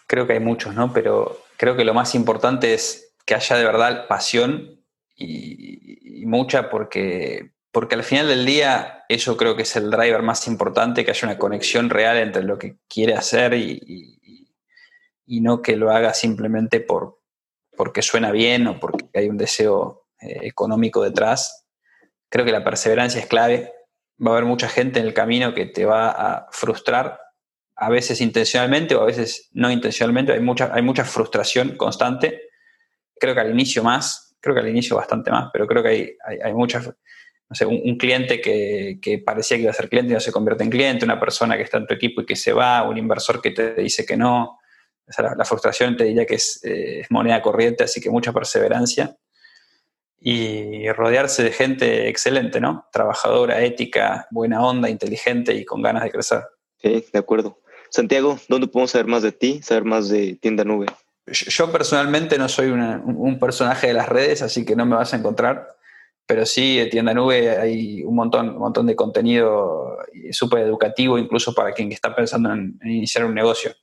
Speaker 1: Creo que hay muchos, ¿no? Pero creo que lo más importante es que haya de verdad pasión y mucha porque porque al final del día eso creo que es el driver más importante, que haya una conexión real entre lo que quiere hacer y, no que lo haga simplemente por, porque suena bien o porque hay un deseo eh, económico detrás. Creo que la perseverancia es clave va a haber mucha gente en el camino que te va a frustrar, a veces intencionalmente o a veces no intencionalmente. Hay mucha, hay mucha frustración constante. Creo que al inicio más, creo que al inicio bastante más, pero creo que hay, hay, hay muchas, no sé, un, cliente que, que, parecía que iba a ser cliente y no se convierte en cliente, una persona que está en tu equipo y que se va, un inversor que te dice que no. la, frustración te diría que es, eh, es moneda corriente, así que mucha perseverancia y rodearse de gente excelente, ¿no? Trabajadora, ética, buena onda, inteligente y con ganas de crecer.
Speaker 3: Sí, de acuerdo. Santiago, ¿dónde podemos saber más de ti, saber más de Tienda Nube?
Speaker 1: Yo personalmente no soy un personaje de las redes, así que no me vas a encontrar, pero sí, en Tienda Nube hay un montón, un montón de contenido súper educativo, incluso para quien está pensando en iniciar un negocio.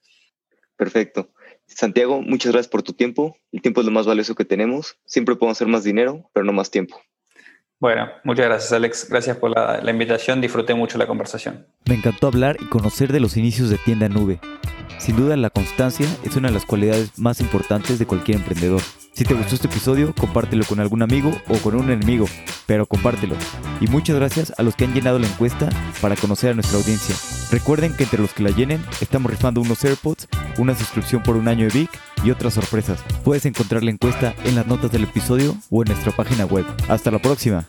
Speaker 3: Perfecto. Santiago, muchas gracias por tu tiempo. El tiempo es lo más valioso que tenemos. Siempre podemos hacer más dinero, pero no más tiempo.
Speaker 1: Bueno, muchas gracias Alex. Gracias por la, invitación. Disfruté mucho la conversación.
Speaker 2: Me encantó hablar y conocer de los inicios de tienda nube. Sin duda la constancia es una de las cualidades más importantes de cualquier emprendedor. Si te gustó este episodio, compártelo con algún amigo o con un enemigo, pero compártelo. Y muchas gracias a los que han llenado la encuesta para conocer a nuestra audiencia. Recuerden que entre los que la llenen, estamos rifando unos AirPods, una suscripción por un año de Vic y otras sorpresas. Puedes encontrar la encuesta en las notas del episodio o en nuestra página web. Hasta la próxima.